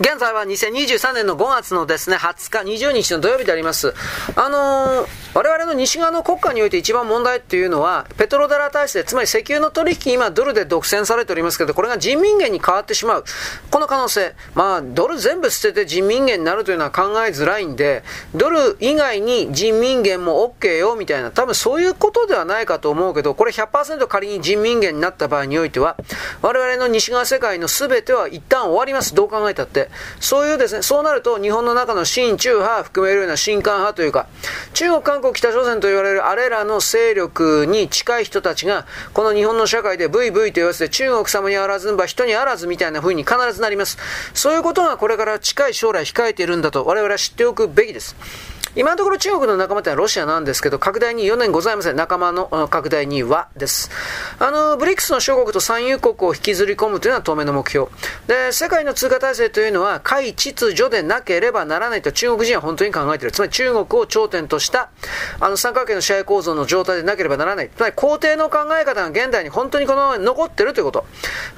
現在は2023年の5月のですね、20日、20日の土曜日であります。あのー、我々の西側の国家において一番問題っていうのは、ペトロダラ体制、つまり石油の取引、今ドルで独占されておりますけど、これが人民元に変わってしまう。この可能性。まあ、ドル全部捨てて人民元になるというのは考えづらいんで、ドル以外に人民元も OK よ、みたいな、多分そういうことではないかと思うけど、これ100%仮に人民元になった場合においては、我々の西側世界の全ては一旦終わります。どう考えたって。そういうですね、そうなると日本の中の親中派含めるような親韓派というか、中国、韓国、北朝鮮と言われるあれらの勢力に近い人たちが、この日本の社会でブイブイと言わせて中国様にあらずんば人にあらずみたいな風に必ずなります。そういうことがこれから近い将来控えているんだと我々は知っておくべきです。今のところ中国の仲間ってのはロシアなんですけど、拡大に4年ございません。仲間の拡大にはです。あの、ブリックスの諸国と産油国を引きずり込むというのは当面の目標。で、世界の通貨体制というのは、海秩序でなければならないと中国人は本当に考えている。つまり中国を頂点とした、あの三角形の支配構造の状態でなければならない。つまり皇帝の考え方が現代に本当にこのまま残ってるということ。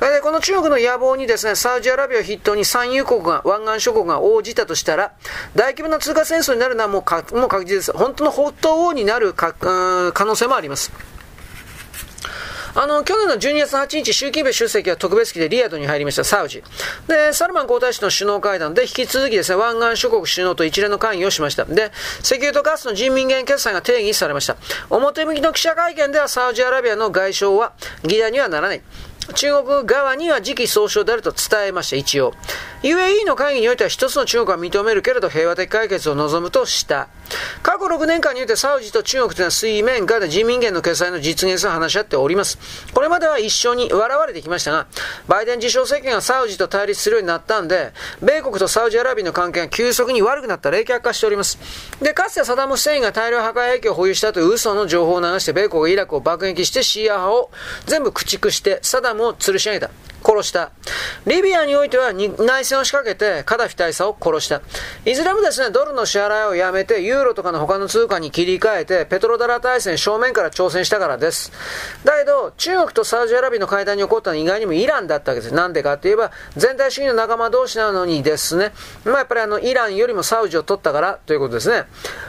で、この中国の野望にですね、サウジアラビアを筆頭に産油国が、湾岸諸国が応じたとしたら、大規模な通貨戦争になるのはもうかもう確実です。本当の北東王になるか可能性もあります。あの、去年の12月8日、習近平主席は特別機でリヤドに入りました、サウジ。で、サルマン皇太子の首脳会談で引き続きですね、湾岸諸国首脳と一連の会議をしました。で、石油とガスの人民元決済が定義されました。表向きの記者会見ではサウジアラビアの外相は議題にはならない。中国側には次期総称であると伝えました、一応。UAE の会議においては一つの中国は認めるけれど平和的解決を望むとした。過去6年間においてサウジと中国というのは水面下で人民元の決済の実現を話し合っております。これまでは一緒に笑われてきましたが、バイデン自称政権がサウジと対立するようになったんで、米国とサウジアラビアの関係が急速に悪くなった冷却化しております。で、かつてサダム・フセインが大量破壊兵器を保有したという嘘の情報を流して、米国がイラクを爆撃してシーア派を全部駆逐して、サダムを吊るし上げた。殺した。リビアにおいては内戦を仕掛けてカダフィ大佐を殺した。いずれもですね、ドルの支払いをやめてユーロとかの他の通貨に切り替えてペトロダラ大戦正面から挑戦したからです。だけど、中国とサウジアラビアの会談に起こったのは意外にもイランだったわけです。なんでかって言えば、全体主義の仲間同士なのにですね、まあやっぱりあの、イランよりもサウジを取ったからということですね。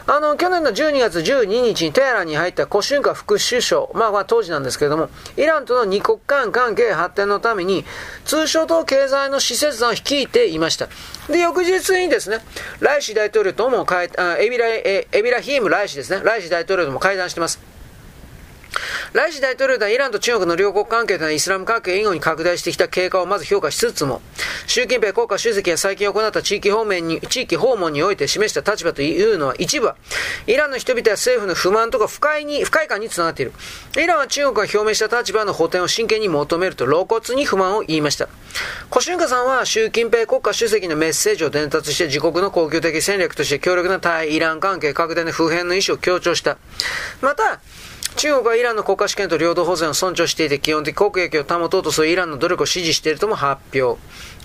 あの、去年の12月12日にテヘランに入ったコシュンカ副首相、まあまあ当時なんですけれども、イランとの二国間関係発展のために、通商と経済の施設団を率いていました。で、翌日にですね、ライシ大統領とも会、エビラ、エビラヒームライシですね、ライシ大統領とも会談してます。ライシ大統領はイランと中国の両国関係というのはイスラム関係以後に拡大してきた経過をまず評価しつつも、習近平国家主席が最近行った地域方面に、地域訪問において示した立場というのは一部は、イランの人々や政府の不満とか不快に、不快感につながっている。イランは中国が表明した立場の補填を真剣に求めると露骨に不満を言いました。コシュンカさんは習近平国家主席のメッセージを伝達して自国の恒久的戦略として強力な対イラン関係拡大の普遍の意思を強調した。また、中国はイランの国家主権と領土保全を尊重していて、基本的国益を保とうとするイランの努力を支持しているとも発表。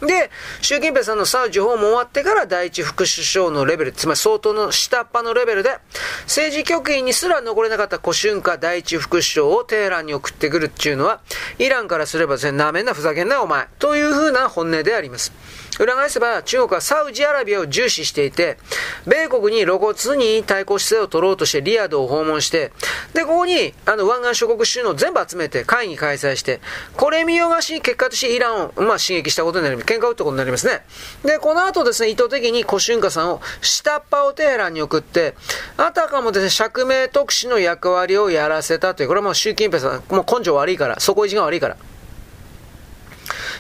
で、習近平さんのサウジ訪問終わってから第一副首相のレベル、つまり相当の下っ端のレベルで、政治局員にすら残れなかった古春華第一副首相をテヘランに送ってくるっていうのは、イランからすれば全然なめんなふざけんなお前、というふうな本音であります。裏返せば中国はサウジアラビアを重視していて、米国に露骨に対抗姿勢を取ろうとしてリヤドを訪問して、で、ここに、あの、湾岸諸国首脳全部集めて会議開催して、これ見よがし、結果としてイランを、まあ、刺激したことになります。喧嘩を打ったことになりますね。で、この後ですね、意図的にコシュンカさんを下っ端をテヘランに送って、あたかもですね、釈明特使の役割をやらせたという、これはもう習近平さん、もう根性悪いから、底意地が悪いから。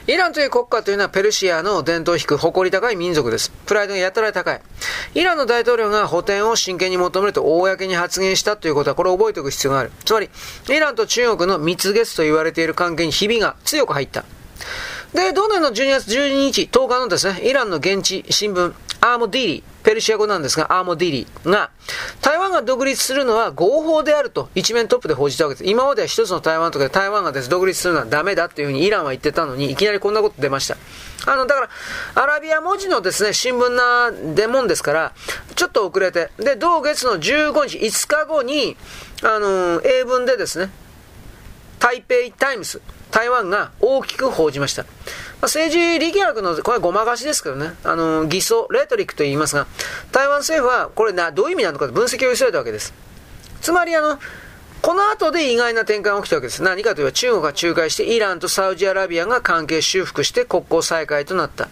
イランという国家というのはペルシアの伝統を引く誇り高い民族です。プライドがやたら高い。イランの大統領が補填を真剣に求めると公に発言したということは、これを覚えておく必要がある。つまり、イランと中国の蜜月と言われている関係にひびが強く入った。で、同年の12月12日、10日のですね、イランの現地新聞、アーモディリー、ペルシア語なんですが、アーモディリが、台湾が独立するのは合法であると一面トップで報じたわけです。今までは一つの台湾とかで台湾がです、独立するのはダメだっていうふうにイランは言ってたのに、いきなりこんなこと出ました。あの、だから、アラビア文字のですね、新聞な、でもんですから、ちょっと遅れて、で、同月の15日、5日後に、あの、英文でですね、台北タイムス、台湾が大きく報じました。ま、政治力学の、これはごまかしですけどね、あの、偽装、レトリックと言いますが、台湾政府はこれな、どういう意味なのかと分析を急いだわけです。つまりあの、この後で意外な転換が起きたわけです。何かといえば中国が仲介してイランとサウジアラビアが関係修復して国交再開となった。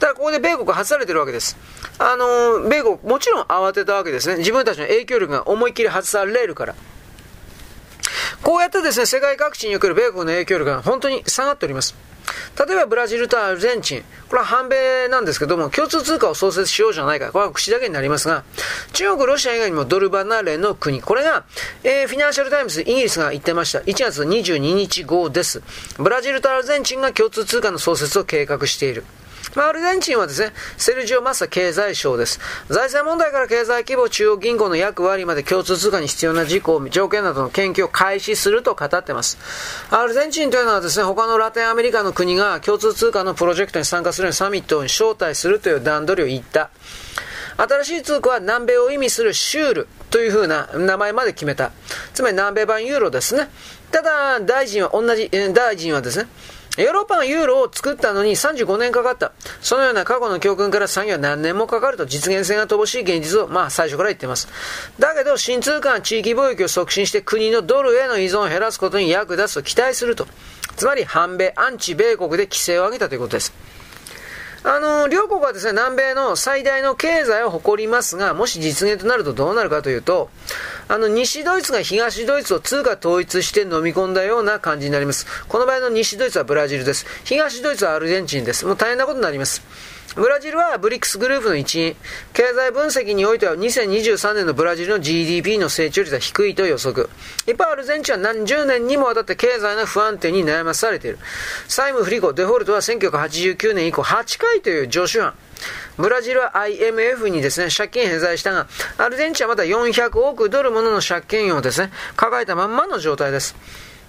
ただここで米国外されてるわけです。あの、米国もちろん慌てたわけですね。自分たちの影響力が思いっきり外されるから。こうやってですね、世界各地における米国の影響力が本当に下がっております。例えばブラジルとアルゼンチン、これは反米なんですけども、共通通貨を創設しようじゃないか、これは口だけになりますが、中国、ロシア以外にもドル離れの国、これが、えー、フィナンシャルタイムズ、イギリスが言ってました。1月22日号です。ブラジルとアルゼンチンが共通通貨の創設を計画している。まあ、アルゼンチンはですね、セルジオ・マッサ経済省です。財政問題から経済規模、中央銀行の役割まで共通通貨に必要な事項、条件などの研究を開始すると語っています。アルゼンチンというのはですね、他のラテンアメリカの国が共通通貨のプロジェクトに参加するようにサミットに招待するという段取りを言った。新しい通貨は南米を意味するシュールという風な名前まで決めた。つまり南米版ユーロですね。ただ、大臣は同じ、大臣はですね、ヨーロッパがユーロを作ったのに35年かかった。そのような過去の教訓から作業は何年もかかると実現性が乏しい現実を、まあ最初から言っています。だけど、新通貨は地域貿易を促進して国のドルへの依存を減らすことに役立つと期待すると。つまり、反米、アンチ米国で規制を上げたということです。あの、両国はですね、南米の最大の経済を誇りますが、もし実現となるとどうなるかというと、あの、西ドイツが東ドイツを通貨統一して飲み込んだような感じになります。この場合の西ドイツはブラジルです。東ドイツはアルゼンチンです。もう大変なことになります。ブラジルはブリックスグループの一員。経済分析においては2023年のブラジルの GDP の成長率は低いと予測。一方、アルゼンチンは何十年にもわたって経済の不安定に悩まされている。債務不履行、デフォルトは1989年以降8回という常習犯。ブラジルは IMF にですね、借金返済したが、アルゼンチンはまだ400億ドルものの借金をですね、抱えたまんまの状態です。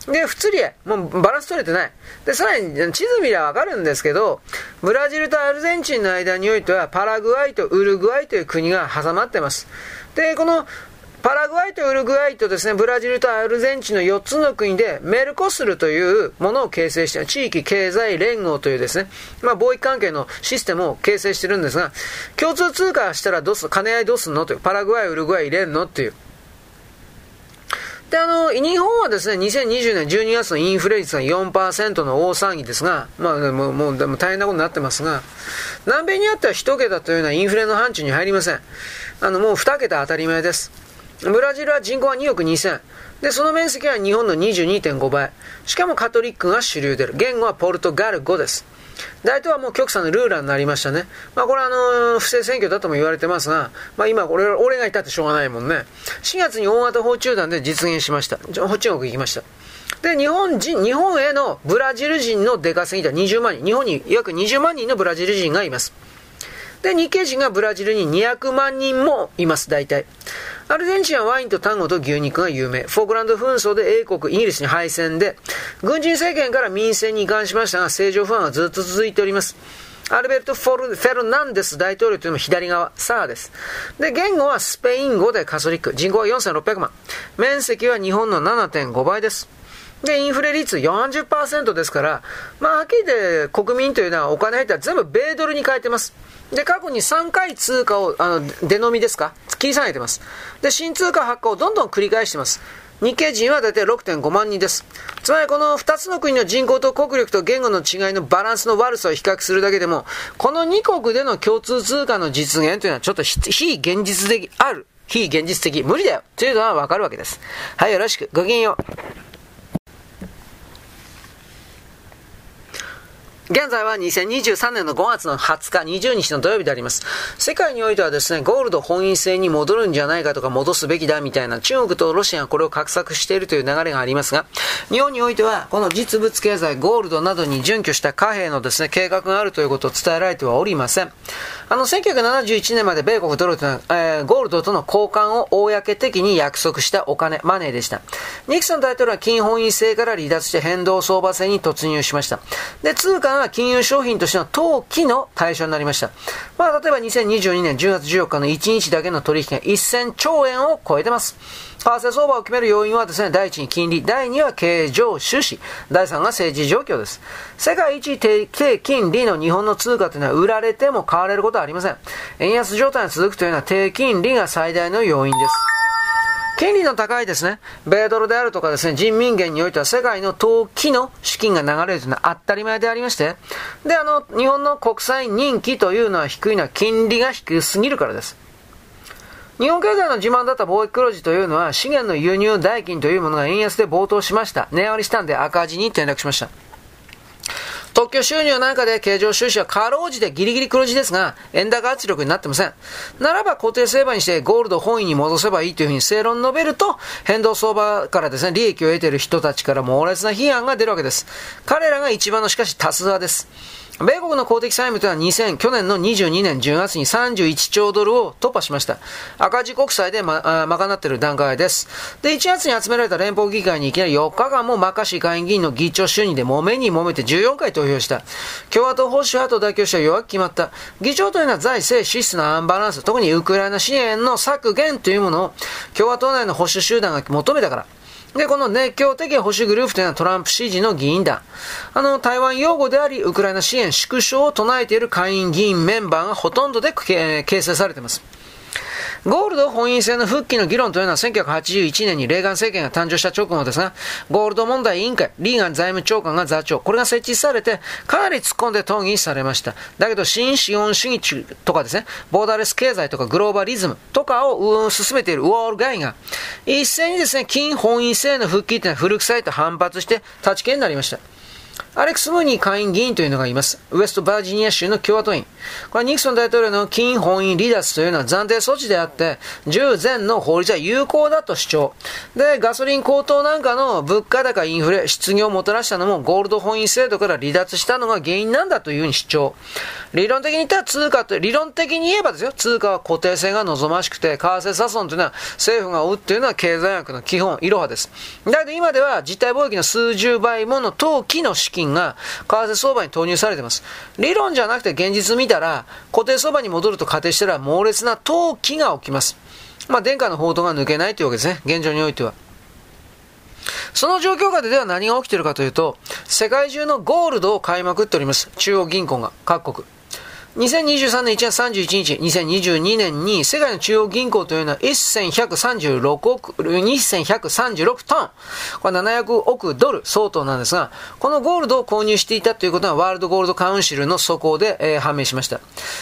で、不釣り合い。もうバランス取れてない。で、さらに地図見りゃわかるんですけど、ブラジルとアルゼンチンの間においては、パラグアイとウルグアイという国が挟まってます。で、このパラグアイとウルグアイとですね、ブラジルとアルゼンチンの4つの国でメルコスルというものを形成して、地域経済連合というですね、まあ貿易関係のシステムを形成してるんですが、共通通貨したらどうす、兼ね合いどうすんのという、パラグアイ、ウルグアイ入れんのっていう。で、あの、日本はですね、2020年12月のインフレ率が4%の大騒ぎですが、まあ、もう、もう、大変なことになってますが、南米にあっては1桁というのはインフレの範疇に入りません。あの、もう2桁当たり前です。ブラジルは人口は2億2000。で、その面積は日本の22.5倍。しかもカトリックが主流である。言語はポルトガル語です。大統領はもう極左のルーラーになりましたね。まあこれはあの、不正選挙だとも言われてますが、まあ今俺、俺がいたってしょうがないもんね。4月に大型訪中団で実現しました。中国行きました。で、日本人、日本へのブラジル人の出稼ぎは20万人。日本に約20万人のブラジル人がいます。で、日系人がブラジルに200万人もいます、大体。アルゼンチンはワインとタンゴと牛肉が有名。フォークランド紛争で英国、イギリスに敗戦で、軍人政権から民政に移管しましたが、政情不安はずっと続いております。アルベルト・フォルフェルナンデス大統領というのも左側、サーです。で、言語はスペイン語でカソリック。人口は4600万。面積は日本の7.5倍です。で、インフレ率40%ですから、まあ、はっきり言って国民というのはお金入ったら全部米ドルに変えてます。で、過去に3回通貨を、あの、出飲みですか？切り下げてます。で、新通貨発行をどんどん繰り返してます。日系人は大体6.5万人です。つまりこの2つの国の人口と国力と言語の違いのバランスの悪さを比較するだけでも、この2国での共通通貨の実現というのはちょっと非現実的ある。非現実的。無理だよ。というのはわかるわけです。はい、よろしく。ごきげんよう。現在は2023年の5月の20日、20日の土曜日であります。世界においてはですね、ゴールド本位制に戻るんじゃないかとか戻すべきだみたいな中国とロシアがこれを画策しているという流れがありますが、日本においてはこの実物経済、ゴールドなどに準拠した貨幣のですね、計画があるということを伝えられてはおりません。あの、1971年まで米国ドルと、えー、ゴールドとの交換を公的に約束したお金、マネーでした。ニクソン大統領は金本位制から離脱して変動相場制に突入しました。で、通貨のは金融商品としての投機の対象になりました。まあ、例えば2022年10月14日の1日だけの取引が1000兆円を超えてます。為替相場を決める要因はですね、第一に金利、第二は経常収支、第三が政治状況です。世界一低金利の日本の通貨というのは売られても買われることはありません。円安状態が続くというのは低金利が最大の要因です。権利の高いですね、米ドルであるとかですね、人民元においては世界の投機の資金が流れるというのは当たり前でありまして、で、あの、日本の国債人気というのは低いのは金利が低すぎるからです。日本経済の自慢だった貿易黒字というのは資源の輸入代金というものが円安で暴騰しました。値上がりしたんで赤字に転落しました。特許収入なんかで経常収支はかろうじてギリギリ黒字ですが、円高圧力になってません。ならば固定成敗にしてゴールド本位に戻せばいいというふうに正論述べると、変動相場からですね、利益を得ている人たちから猛烈な批判が出るわけです。彼らが一番のしかし多数派です。米国の公的債務というのは2000、去年の22年10月に31兆ドルを突破しました。赤字国債でま、賄っている段階です。で、1月に集められた連邦議会にいきなり4日間もマカシー下院議員の議長就任で揉めに揉めて14回投票した。共和党保守派と妥協した弱く決まった。議長というのは財政支出のアンバランス、特にウクライナ支援の削減というものを共和党内の保守集団が求めたから。で、この熱狂的保守グループというのはトランプ支持の議員団。あの、台湾擁護であり、ウクライナ支援縮小を唱えている下院議員メンバーがほとんどでえ形成されています。ゴールド本位制の復帰の議論というのは1981年にレーガン政権が誕生した直後ですが、ゴールド問題委員会、リーガン財務長官が座長、これが設置されて、かなり突っ込んで討議されました。だけど、新資本主義とかですね、ボーダーレス経済とかグローバリズムとかを進めているウォール街が、一斉にですね、金本位制の復帰というのは古臭いと反発して立ち消えになりました。アレックス・ムーニー下院議員というのがいます。ウエストバージニア州の共和党員。これはニクソン大統領の金本位離脱というのは暫定措置であって、従前の法律は有効だと主張。で、ガソリン高騰なんかの物価高インフレ、失業をもたらしたのもゴールド本位制度から離脱したのが原因なんだというふうに主張。理論的に言ったら通貨と、理論的に言えばですよ、通貨は固定性が望ましくて、為替差損というのは政府が追うというのは経済学の基本、いろはです。だけど今では実体貿易の数十倍もの投機の資金が為替相場に投入されています。理論じゃなくて現実見たら、固定相場に戻ると仮定したら猛烈な投機が起きます。まあ、殿下の報道が抜けないというわけですね。現状においては。その状況下ででは何が起きているかというと、世界中のゴールドを買いまくっております。中央銀行が、各国。2023年1月31日、2022年に世界の中央銀行というのは1136億、2136トン、これ700億ドル相当なんですが、このゴールドを購入していたということはワールドゴールドカウンシルの速報で、えー、判明しました。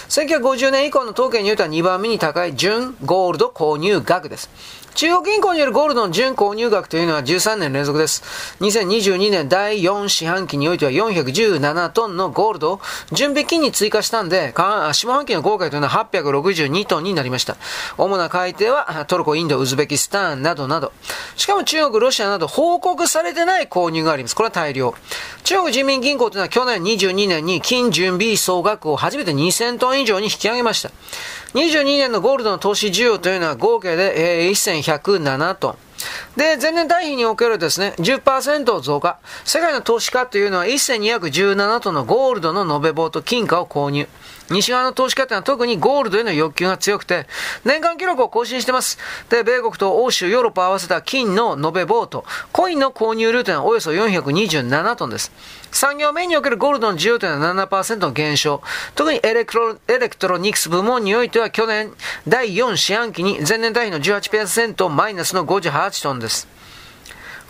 1950年以降の統計によっては2番目に高い純ゴールド購入額です。中央銀行によるゴールドの純購入額というのは13年連続です。2022年第4四半期においては417トンのゴールドを準備金に追加したんで、下半期の合計というのは862トンになりました。主な改定はトルコ、インド、ウズベキスタンなどなど。しかも中国、ロシアなど報告されてない購入があります。これは大量。中国人民銀行というのは去年22年に金準備総額を初めて2000トン以上に引き上げました。22年のゴールドの投資需要というのは合計で、1107トン。で、前年対比におけるですね、10%増加。世界の投資家というのは1217トンのゴールドの延べ棒と金貨を購入。西側の投資家というのは特にゴールドへの欲求が強くて、年間記録を更新してます。で、米国と欧州、ヨーロッパ合わせた金の延べ棒と、コインの購入量というのはおよそ427トンです。産業面におけるゴールドの需要というのは7%の減少。特にエレクロエレクトロニクス部門においては去年第4四半期に前年対比の18%マイナスの58トンです。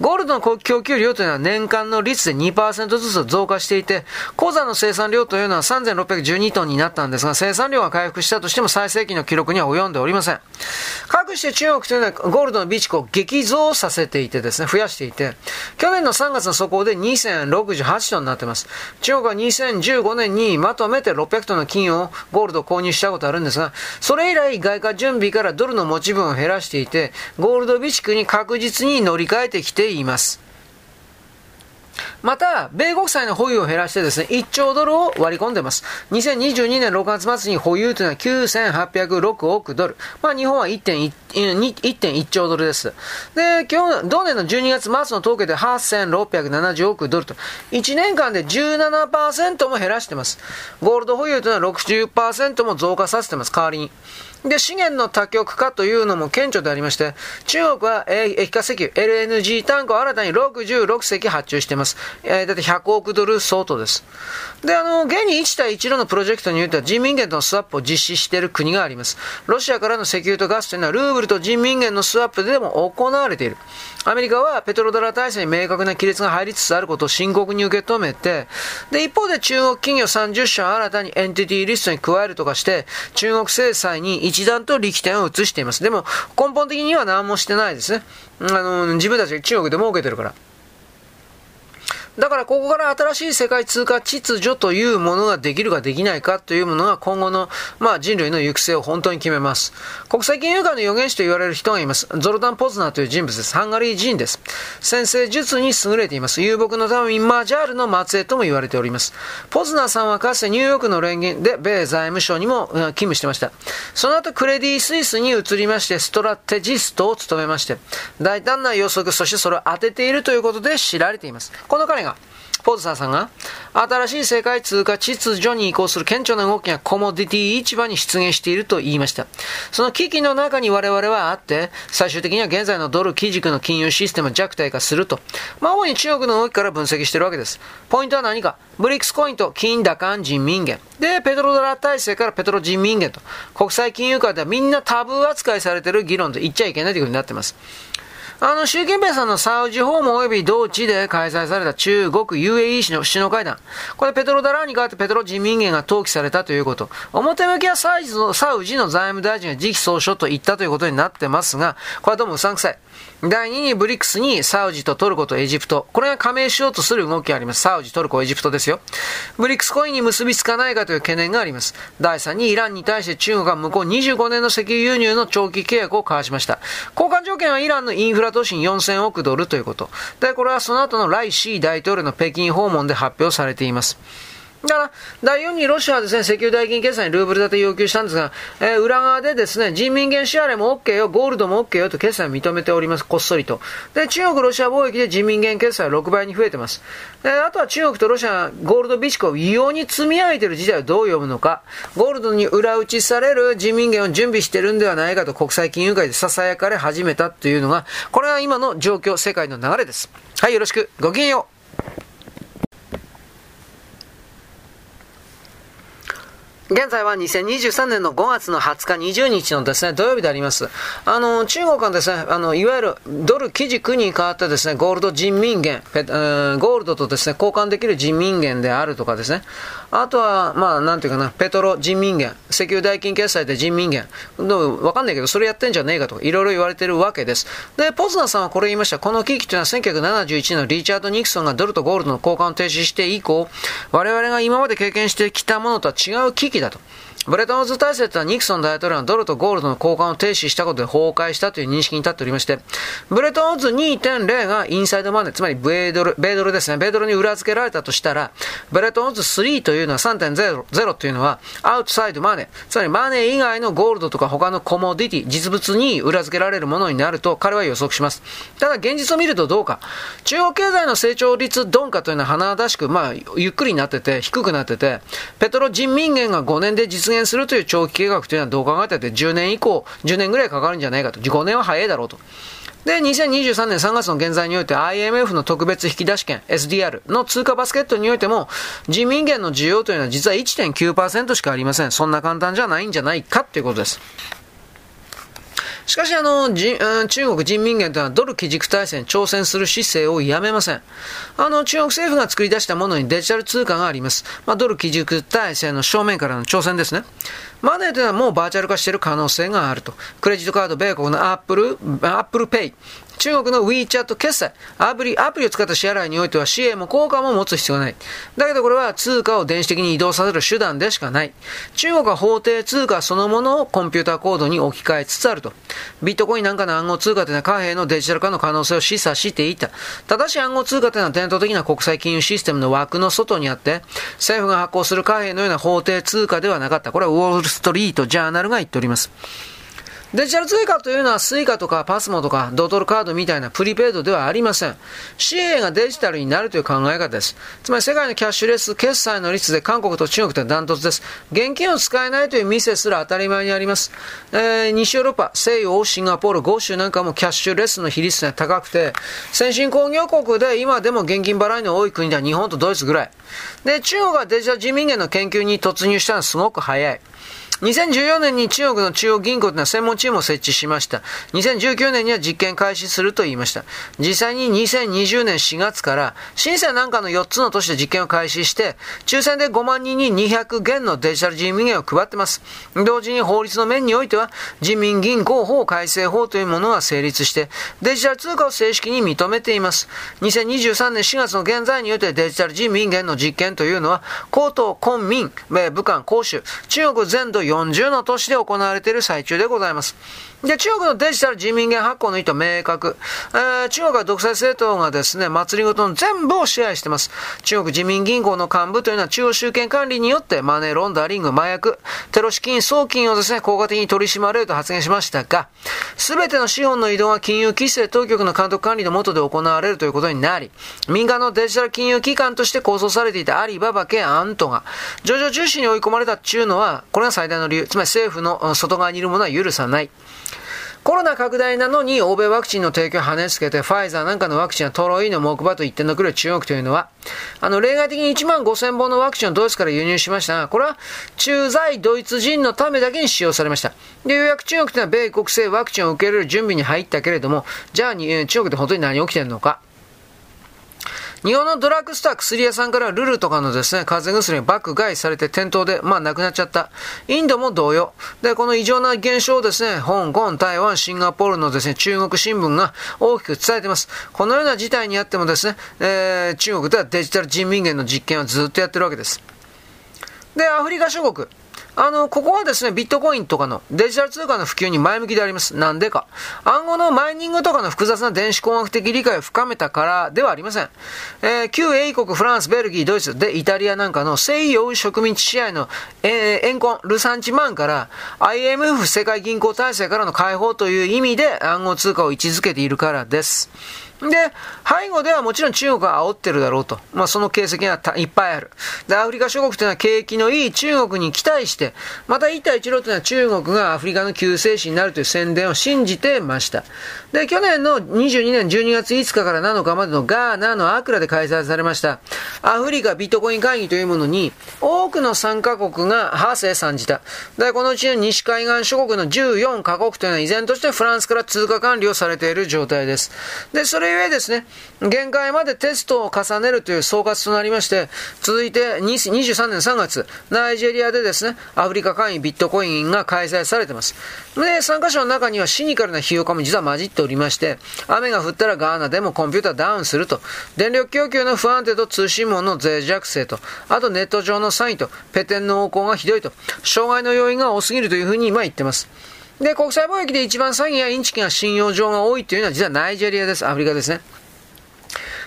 ゴールドの供給量というのは年間の率で2%ずつ増加していて、鉱山の生産量というのは3612トンになったんですが、生産量が回復したとしても最盛期の記録には及んでおりません。かくして中国というのはゴールドの備蓄を激増させていてですね、増やしていて、去年の3月の速報で2068トンになっています。中国は2015年にまとめて600トンの金をゴールド購入したことあるんですが、それ以来外貨準備からドルの持ち分を減らしていて、ゴールド備蓄に確実に乗り換えてきています。また、米国債の保有を減らしてですね、1兆ドルを割り込んでます。2022年6月末に保有というのは9806億ドル。まあ日本は1.1兆ドルです。で、今日、同年の12月末の統計で8670億ドルと、1年間で17%も減らしてます。ゴールド保有というのは60%も増加させてます、代わりに。で、資源の多極化というのも顕著でありまして、中国は、液化石油、LNG タンクを新たに66隻発注しています。えー、だって100億ドル相当です。で、あの、現に1対1路のプロジェクトにおいては人民元とのスワップを実施している国があります。ロシアからの石油とガスというのはルーブルと人民元のスワップでも行われている。アメリカはペトロドラ体制に明確な亀裂が入りつつあることを深刻に受け止めて、で、一方で中国企業30社を新たにエンティティリストに加えるとかして、中国制裁に一段と力点を移しています。でも、根本的には何もしてないですね。あの、自分たちが中国で儲けてるから。だからここから新しい世界通貨秩序というものができるかできないかというものが今後の、まあ、人類の行く末を本当に決めます。国際金融界の預言者と言われる人がいます。ゾルダン・ポズナーという人物です。ハンガリー人です。先生術に優れています。遊牧のためにマジャールの末裔とも言われております。ポズナーさんはかつてニューヨークの連銀で米財務省にも勤務してました。その後クレディ・スイスに移りまして、ストラテジストを務めまして、大胆な予測、そしてそれを当てているということで知られています。この彼が、ポズサーさんが、新しい世界通貨秩序に移行する顕著な動きがコモディティ市場に出現していると言いました。その危機の中に我々はあって、最終的には現在のドル基軸の金融システムを弱体化すると。まあ、主に中国の動きから分析しているわけです。ポイントは何か？ブリックスコインと金打艦人民元。で、ペトロドラ体制からペトロ人民元と。国際金融界ではみんなタブー扱いされている議論で言っちゃいけないということになっています。あの、習近平さんのサウジ訪問及び同地で開催された中国 UAE 市の首脳会談。これペトロダラーに代わってペトロ人民元が登記されたということ。表向きはサウジのサウジの財務大臣が次期総書と言ったということになってますが、これはどうもうさんくさい。第2にブリックスにサウジとトルコとエジプト。これが加盟しようとする動きがあります。サウジ、トルコ、エジプトですよ。ブリックスコインに結びつかないかという懸念があります。第3にイランに対して中国が向こう25年の石油輸入の長期契約を交わしました。交換条件はイランのインフラ投資に4000億ドルということ。で、これはその後のライシー大統領の北京訪問で発表されています。だから、第4にロシアはですね、石油代金決済にルーブル建て要求したんですが、えー、裏側でですね、人民元支払いも OK よ、ゴールドも OK よと決済を認めております、こっそりと。で、中国、ロシア貿易で人民元決済は6倍に増えてます。で、あとは中国とロシア、ゴールド備蓄を異様に積み上げている事態をどう読むのか、ゴールドに裏打ちされる人民元を準備してるんではないかと国際金融界で囁かれ始めたというのが、これは今の状況、世界の流れです。はい、よろしく。ごきげんよう。現在は2023年の5月の20日、20日のですね、土曜日であります。あの、中国はですね、あの、いわゆるドル基軸に変わってですね、ゴールド人民元、ゴールドとですね、交換できる人民元であるとかですね、あとは、まあ、なんていうかな、ペトロ人民元、石油代金決済で人民元、わかんないけど、それやってんじゃねえかとか、いろいろ言われてるわけです。で、ポズナーさんはこれ言いました。この危機というのは1971年のリチャード・ニクソンがドルとゴールドの交換を停止して以降、我々が今まで経験してきたものとは違う危機だと。ブレトンウッズ体制とはニクソン大統領がドルとゴールドの交換を停止したことで崩壊したという認識に立っておりまして、ブレトンウズ2.0がインサイドマネー、つまり米ドル、米ドルですね、米ドルに裏付けられたとしたら、ブレトンウズ3というのは3.0というのは、アウトサイドマネー、つまりマネー以外のゴールドとか他のコモディティ、実物に裏付けられるものになると彼は予測します。ただ現実を見るとどうか。中国経済の成長率鈍化というのは華々しく、まあ、ゆっくりになってて、低くなってて、ペトロ人民元が5年で実現するという長期計画というのはどう考えたって10年以降、10年ぐらいかかるんじゃないかと。5年は早いだろうと。で、2023年3月の現在において IMF の特別引き出し券 SDR の通貨バスケットにおいても人民元の需要というのは実は1.9%しかありません。そんな簡単じゃないんじゃないかということです。しかし、あの、中国人民元というのはドル基軸体制に挑戦する姿勢をやめません。あの、中国政府が作り出したものにデジタル通貨があります。まあ、ドル基軸体制の正面からの挑戦ですね。マネーというのはもうバーチャル化している可能性があると。クレジットカード、米国のアップル、アップルペイ、中国の WeChat 決済、アプリ、アプリを使った支払いにおいては紙幣も硬貨も持つ必要がない。だけどこれは通貨を電子的に移動させる手段でしかない。中国は法定通貨そのものをコンピューターコードに置き換えつつあると。ビットコインなんかの暗号通貨というのは貨幣のデジタル化の可能性を示唆していた。ただし暗号通貨というのは伝統的な国際金融システムの枠の外にあって、政府が発行する貨幣のような法定通貨ではなかった。これはウォールストリートジャーナルが言っております。デジタル通貨というのはスイカとかパスモとかドトールカードみたいなプリペイドではありません。紙幣がデジタルになるという考え方です。つまり世界のキャッシュレス決済の率で韓国と中国とダントツです。現金を使えないという店すら当たり前にあります。えー、西ヨーロッパ、西洋、シンガポール、豪州なんかもキャッシュレスの比率が高くて、先進工業国で今でも現金払いの多い国では日本とドイツぐらい。で、中国がデジタル人民元の研究に突入したのはすごく早い。2014年に中国の中央銀行というのは専門チームを設置しました。2019年には実験開始すると言いました。実際に2020年4月から、深センなんかの4つの都市で実験を開始して、抽選で5万人に200元のデジタル人民元を配ってます。同時に法律の面においては、人民銀行法改正法というものが成立して、デジタル通貨を正式に認めています。2023年4月の現在においてデジタル人民元の実験というのは、高等公民、武漢、公州、中国全土40の都市で行われている最中でございます。で、中国のデジタル人民元発行の意図明確。えー、中国は独裁政党がですね、祭りごとの全部を支配しています。中国人民銀行の幹部というのは中央集権管理によってマネーロンダリング、麻薬、テロ資金、送金をですね、効果的に取り締まれると発言しましたが、すべての資本の移動は金融規制当局の監督管理の下で行われるということになり、民間のデジタル金融機関として構想されていたアリババ系アントが、上場重視に追い込まれたっていうのは、これが最大の理由、つまり政府の外側にいるものは許さない。コロナ拡大なのに欧米ワクチンの提供を跳ねつけて、ファイザーなんかのワクチンはトロイの木馬と言ってのくる中国というのは、あの、例外的に1万5000本のワクチンをドイツから輸入しましたが、これは駐在ドイツ人のためだけに使用されました。で、ようやく中国というのは米国製ワクチンを受け入れる準備に入ったけれども、じゃあに中国で本当に何起きてるのか。日本のドラッグストア薬屋さんからルルとかのですね、風邪薬が爆買いされて店頭で、まあ亡くなっちゃった。インドも同様。で、この異常な現象をですね、香港、台湾、シンガポールのですね、中国新聞が大きく伝えています。このような事態にあってもですね、えー、中国ではデジタル人民元の実験はずっとやってるわけです。で、アフリカ諸国。あの、ここはですね、ビットコインとかのデジタル通貨の普及に前向きであります。なんでか。暗号のマイニングとかの複雑な電子工学的理解を深めたからではありません。えー、旧英国、フランス、ベルギー、ドイツ、で、イタリアなんかの西洋植民地支配の、えー、怨恨、ルサンチマンから IMF 世界銀行体制からの解放という意味で暗号通貨を位置づけているからです。で、背後ではもちろん中国が煽ってるだろうと。まあその形跡がいっぱいある。で、アフリカ諸国というのは景気のいい中国に期待して、また一帯一路というのは中国がアフリカの救世主になるという宣伝を信じてました。で、去年の22年12月5日から7日までのガーナのアクラで開催されました、アフリカビットコイン会議というものに、多くの参加国が派生参じた。で、このうちの西海岸諸国の14カ国というのは依然としてフランスから通貨管理をされている状態です。で、それゆえですね、限界までテストを重ねるという総括となりまして、続いて23年3月、ナイジェリアでですね、アフリカ会議ビットコインが開催されています。で、参加者の中にはシニカルな費用化も実は混じっておりまして、雨が降ったらガーナでもコンピューターダウンすると、電力供給の不安定と通信網の脆弱性と、あとネット上のサインと、ペテンの横行がひどいと、障害の要因が多すぎるというふうに今言ってます。で、国際貿易で一番詐欺やインチキが信用上が多いというのは実はナイジェリアです。アフリカですね。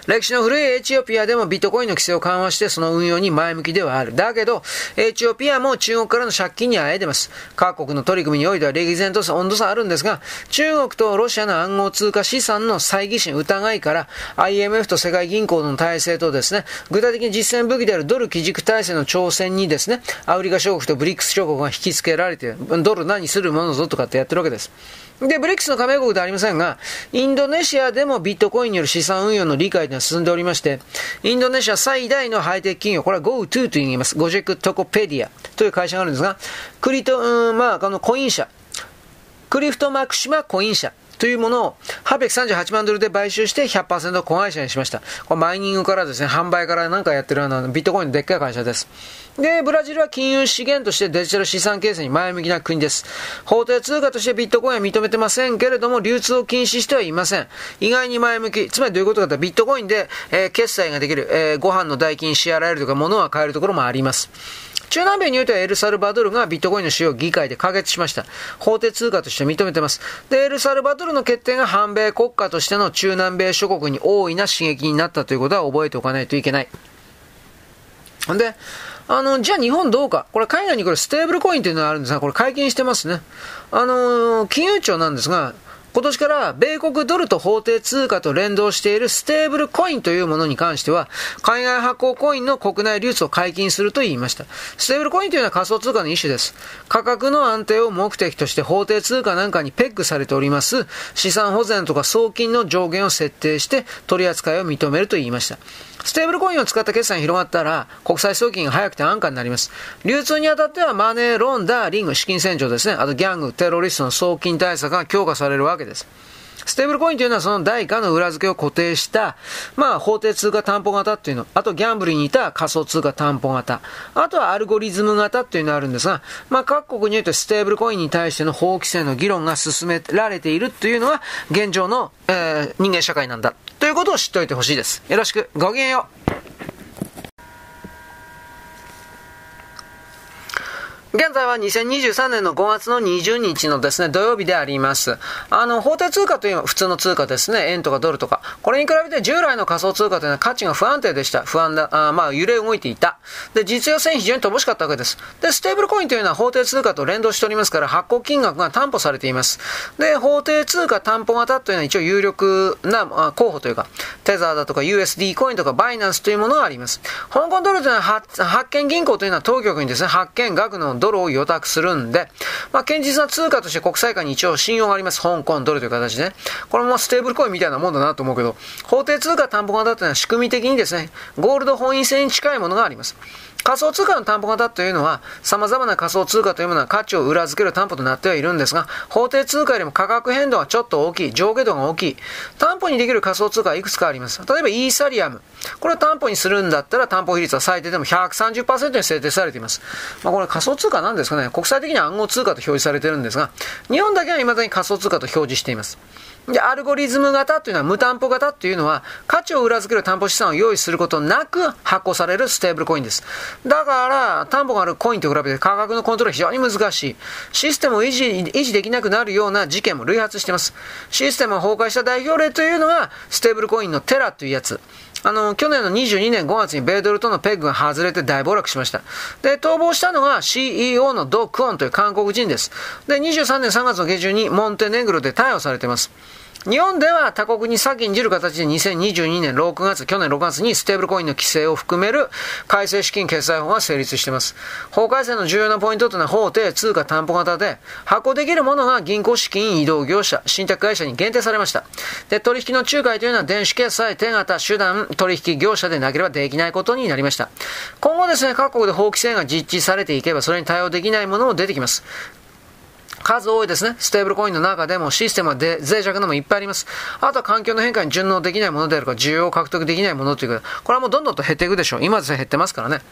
歴史の古いエチオピアでもビットコインの規制を緩和してその運用に前向きではある。だけど、エチオピアも中国からの借金にあえてます。各国の取り組みにおいては歴然と温度差あるんですが、中国とロシアの暗号通貨資産の猜疑心、疑いから IMF と世界銀行の体制とですね、具体的に実践武器であるドル基軸体制の挑戦にですね、アフリカ諸国とブリックス諸国が引き付けられて、ドル何するものぞとかってやってるわけです。で、ブリックスの加盟国ではありませんが、インドネシアでもビットコインによる資産運用の理解が進んでおりまして、インドネシア最大のハイテク企業、これは GoTo と言います。ゴジェクトコペディアという会社があるんですが、クリト、うん、まあ、このコイン社、クリフトマクシマコイン社、というものを838万ドルで買収して100%子会社にしました。これマイニングからですね、販売からなんかやってるようなビットコインのでっかい会社です。で、ブラジルは金融資源としてデジタル資産形成に前向きな国です。法定通貨としてビットコインは認めてませんけれども、流通を禁止してはいません。意外に前向き。つまりどういうことかというと、ビットコインで、えー、決済ができる、えー、ご飯の代金支払えるとか、物は買えるところもあります。中南米においてはエルサルバドルがビットコインの使用を議会で可決しました。法定通貨として認めてます。で、エルサルバドルの決定が反米国家としての中南米諸国に大いな刺激になったということは覚えておかないといけない。んで、あの、じゃあ日本どうか？これ海外にこれステーブルコインというのがあるんですが、これ解禁してますね。あの、金融庁なんですが、今年から米国ドルと法定通貨と連動しているステーブルコインというものに関しては、海外発行コインの国内流通を解禁すると言いました。ステーブルコインというのは仮想通貨の一種です。価格の安定を目的として法定通貨なんかにペッグされております、資産保全とか送金の上限を設定して取り扱いを認めると言いました。ステーブルコインを使った決算が広がったら、国際送金が早くて安価になります。流通にあたってはマネーロンダーリング、資金洗浄ですね。あとギャング、テロリストの送金対策が強化されるわけです。ステーブルコインというのはその代価の裏付けを固定した、まあ、法定通貨担保型っていうの、あとギャンブルにいた仮想通貨担保型、あとはアルゴリズム型っていうのがあるんですが、まあ、各国においてステーブルコインに対しての法規制の議論が進められているというのは、現状の、えー、人間社会なんだ。ということを知っておいてほしいです。よろしく。ごきげんよう。現在は2023年の5月の20日のですね、土曜日であります。あの、法定通貨というのは普通の通貨ですね、円とかドルとか。これに比べて従来の仮想通貨というのは価値が不安定でした。不安だ、あまあ、揺れ動いていた。で、実用性非常に乏しかったわけです。で、ステーブルコインというのは法定通貨と連動しておりますから、発行金額が担保されています。で、法定通貨担保型というのは一応有力な、あ、候補というか、テザーだとか USD コインとかバイナンスというものがあります。香港ドルというのは発見銀行というのは当局にですね、発見額のドルを予託するんで、まあ、堅実な通貨として国際間に一応信用があります。香港ドルという形でね。これもステーブルコインみたいなもんだなと思うけど、法定通貨担保型というのは仕組み的にですね、ゴールド本位制に近いものがあります。仮想通貨の担保型というのは、様々な仮想通貨というものは価値を裏付ける担保となってはいるんですが、法定通貨よりも価格変動がちょっと大きい、上下動が大きい。担保にできる仮想通貨はいくつかあります。例えばイーサリアム。これを担保にするんだったら担保比率は最低でも130%に設定されています。まあ、これ仮想通貨なんですかね。国際的には暗号通貨と表示されているんですが、日本だけは未だに仮想通貨と表示しています。で、アルゴリズム型というのは無担保型というのは価値を裏付ける担保資産を用意することなく発行されるステーブルコインです。だから、担保があるコインと比べて価格のコントロール非常に難しい。システムを維持維持できなくなるような事件も類発しています。システムが崩壊した代表例というのがステーブルコインのテラというやつ。あの、去年の22年5月に米ドルとのペグが外れて大暴落しました。で、逃亡したのが CEO のド・クオンという韓国人です。で、23年3月の下旬にモンテネグロで逮捕されています。日本では他国に先んじる形で2022年6月、去年6月にステーブルコインの規制を含める改正資金決済法が成立しています。法改正の重要なポイントというのは法定通貨担保型で、発行できるものが銀行資金移動業者、信託会社に限定されました。で、取引の仲介というのは電子決済、手形、手段、取引業者でなければできないことになりました。今後ですね、各国で法規制が実施されていけば、それに対応できないものも出てきます。数多いですね。ステーブルコインの中でもシステムは脆弱なのもいっぱいあります。あとは環境の変化に順応できないものであるか、需要を獲得できないものというか、これはもうどんどんと減っていくでしょう。今ですね、減ってますからね。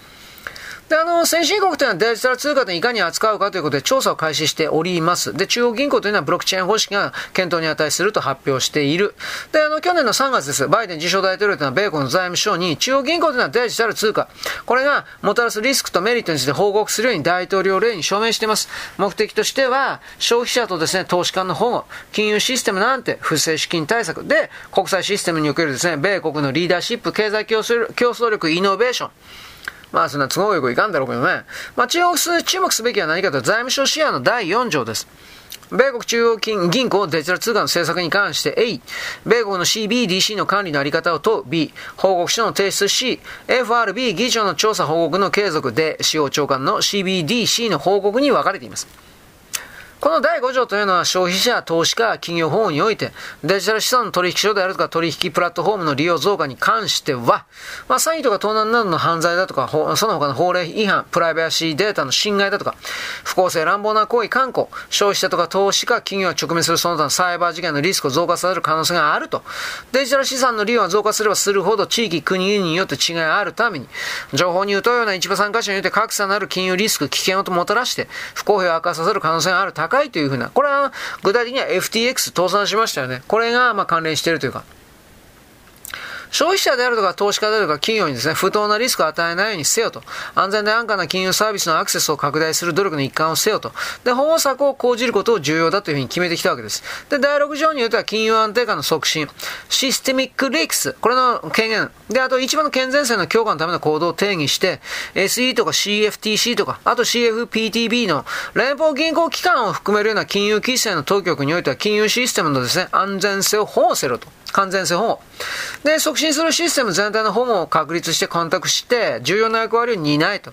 で、あの、先進国というのはデジタル通貨でいかに扱うかということで調査を開始しております。で、中央銀行というのはブロックチェーン方式が検討に値すると発表している。で、あの、去年の3月です。バイデン自称大統領というのは米国の財務省に中央銀行というのはデジタル通貨。これがもたらすリスクとメリットについて報告するように大統領令に署名しています。目的としては、消費者とですね、投資家の保護、金融システムなんて不正資金対策で、国際システムにおけるですね、米国のリーダーシップ、経済競争力、イノベーション。まあそんな都合よくいかんだろうけどね。まあ注目す注目すべきは何かと財務省視野の第4条です。米国中央金銀行デジタル通貨の政策に関して A、米国の CBDC の管理のあり方を問う B、報告書の提出 C、FRB 議長の調査報告の継続で、司法長官の CBDC の報告に分かれています。この第5条というのは消費者、投資家、企業保護において、デジタル資産の取引所であるとか取引プラットフォームの利用増加に関しては、まあ、詐欺とか盗難などの犯罪だとか、その他の法令違反、プライバシーデータの侵害だとか、不公正乱暴な行為、慣行、消費者とか投資家、企業が直面するその他のサイバー事件のリスクを増加させる可能性があると。デジタル資産の利用が増加すればするほど地域、国によって違いがあるために、情報に疎いような一部参加者によって格差のある金融リスク、危険をもたらして、不公平を悪化させる可能性がある高いいというふうな、これは具体的には FTX 倒産しましたよね。これがま関連しているというか。消費者であるとか投資家であるとか企業にですね、不当なリスクを与えないようにせよと。安全で安価な金融サービスのアクセスを拡大する努力の一環をせよと。で、保護策を講じることを重要だというふうに決めてきたわけです。で、第6条によっては金融安定化の促進、システミックリックス、これの軽減。で、あと一番の健全性の強化のための行動を定義して、SE とか CFTC とか、あと CFPTB の連邦銀行機関を含めるような金融規制の当局においては金融システムのですね、安全性を保護せろと。完全性保護。で、促進するシステム全体の保護を確立してコクして、重要な役割を担えと。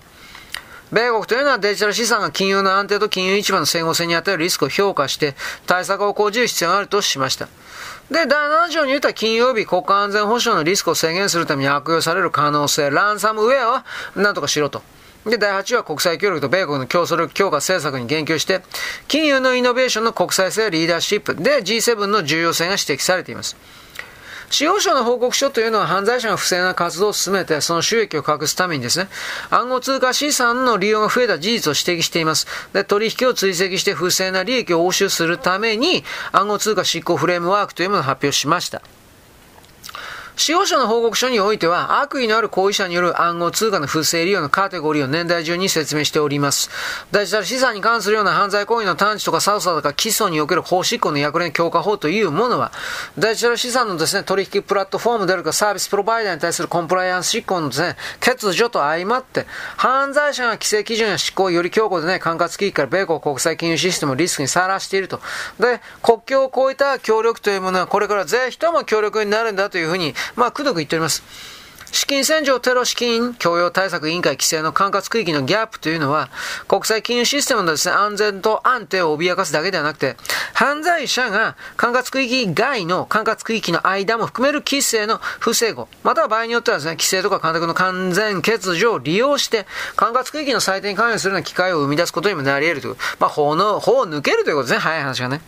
米国というのはデジタル資産が金融の安定と金融市場の整合性に与えるリスクを評価して対策を講じる必要があるとしました。で、第7条に言った金曜日国家安全保障のリスクを制限するために悪用される可能性、ランサムウェアは何とかしろと。で、第8は国際協力と米国の競争力強化政策に言及して、金融のイノベーションの国際性リーダーシップで G7 の重要性が指摘されています。司法省の報告書というのは犯罪者が不正な活動を進めて、その収益を隠すためにですね、暗号通貨資産の利用が増えた事実を指摘しています。で、取引を追跡して不正な利益を押収するために、暗号通貨執行フレームワークというものを発表しました。司法省の報告書においては、悪意のある行為者による暗号通貨の不正利用のカテゴリーを年代順に説明しております。デジタル資産に関するような犯罪行為の探知とか操作とか基礎における法執行の役連強化法というものは、デジタル資産のですね、取引プラットフォームであるかサービスプロバイダーに対するコンプライアンス執行のですね、欠如と相まって、犯罪者が規制基準や執行をより強固でね、管轄機器から米国国際金融システムをリスクにさらしていると。で、国境を越えた協力というものは、これからぜひとも協力になるんだというふうに、まあ、くどく言っております。資金洗浄テロ資金供与対策委員会規制の管轄区域のギャップというのは、国際金融システムのですね、安全と安定を脅かすだけではなくて、犯罪者が管轄区域外の管轄区域の間も含める規制の不正誤、または場合によってはですね、規制とか監督の完全欠如を利用して、管轄区域の採点に関与するような機会を生み出すことにもなり得るという、まあ、法の、法を抜けるということですね、早い話がね。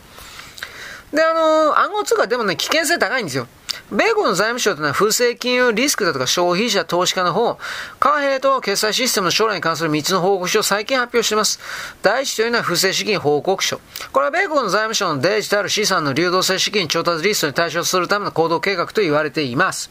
で、あのー、暗号通貨でもね、危険性高いんですよ。米国の財務省というのは不正金融リスクだとか消費者、投資家の方、貨幣と決済システムの将来に関する3つの報告書を最近発表しています。第1というのは不正資金報告書。これは米国の財務省のデジタル資産の流動性資金調達リストに対処するための行動計画と言われています。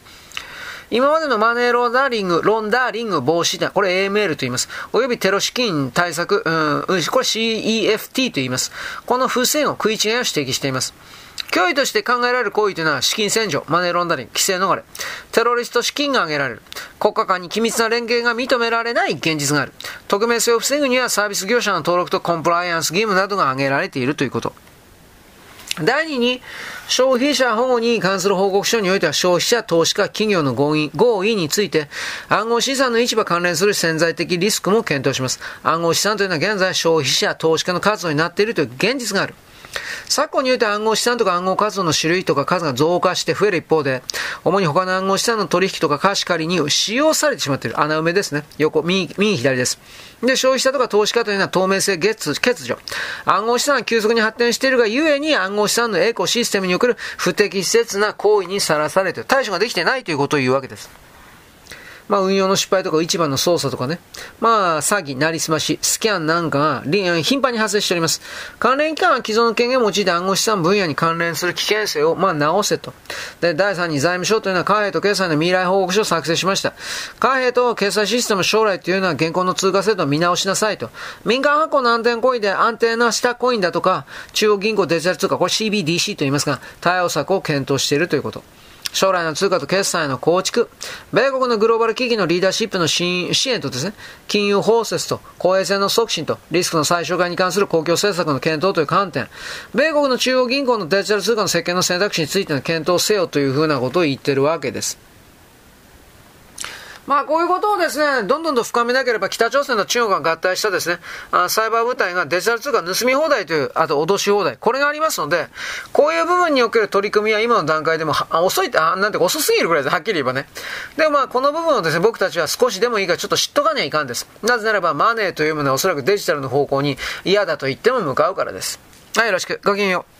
今までのマネーローダーリング、ロンダーリング防止だ。これ AML と言います。およびテロ資金対策、うん、これ CEFT と言います。この不正を食い違いを指摘しています。脅威として考えられる行為というのは資金洗浄、マネーロンダリング、規制逃れ、テロリスト資金が挙げられる、国家間に機密な連携が認められない現実がある、匿名性を防ぐにはサービス業者の登録とコンプライアンス義務などが挙げられているということ。第2に、消費者保護に関する報告書においては消費者、投資家、企業の合意合意について暗号資産の市場関連する潜在的リスクも検討します。暗号資産というのは現在消費者、投資家の活動になっているという現実がある。昨今において暗号資産とか暗号活動の種類とか数が増加して増える一方で、主に他の暗号資産の取引とか貸し借りに使用されてしまっている穴埋めですね。横、右、右、左です。で、消費者とか投資家というのは透明性欠如。暗号資産は急速に発展しているがゆえに暗号資産のエコシステムにおける不適切な行為にさらされている。対処ができてないということを言うわけです。まあ、運用の失敗とか市場の操作とかね、まあ、詐欺、なりすまし、スキャンなんかが頻繁に発生しております。関連機関は既存の権限を用いて暗号資産分野に関連する危険性を、まあ、直せと。で、第3に財務省というのは貨幣と決済の未来報告書を作成しました。貨幣と決済システム将来というのは現行の通貨制度を見直しなさいと。民間発行の安定コインで安定な下コインだとか、中央銀行デジタル通貨、これ CBDC と言いますが、対応策を検討しているということ。将来の通貨と決済の構築、米国のグローバル危機のリーダーシップの支援とですね、金融包摂と公平性の促進とリスクの最小化に関する公共政策の検討という観点、米国の中央銀行のデジタル通貨の設計の選択肢についての検討せよというふうなことを言ってるわけです。まあこういうことをですね、どんどんと深めなければ北朝鮮と中国が合体したですね、あサイバー部隊がデジタル通貨盗み放題という、あと脅し放題、これがありますので、こういう部分における取り組みは今の段階でも遅いって、あなんて遅すぎるぐらいです、はっきり言えばね。でもまあこの部分をですね、僕たちは少しでもいいからちょっと知っとかにはいかんです。なぜならばマネーというものはおそらくデジタルの方向に嫌だと言っても向かうからです。はい、よろしく。ごきげんよう。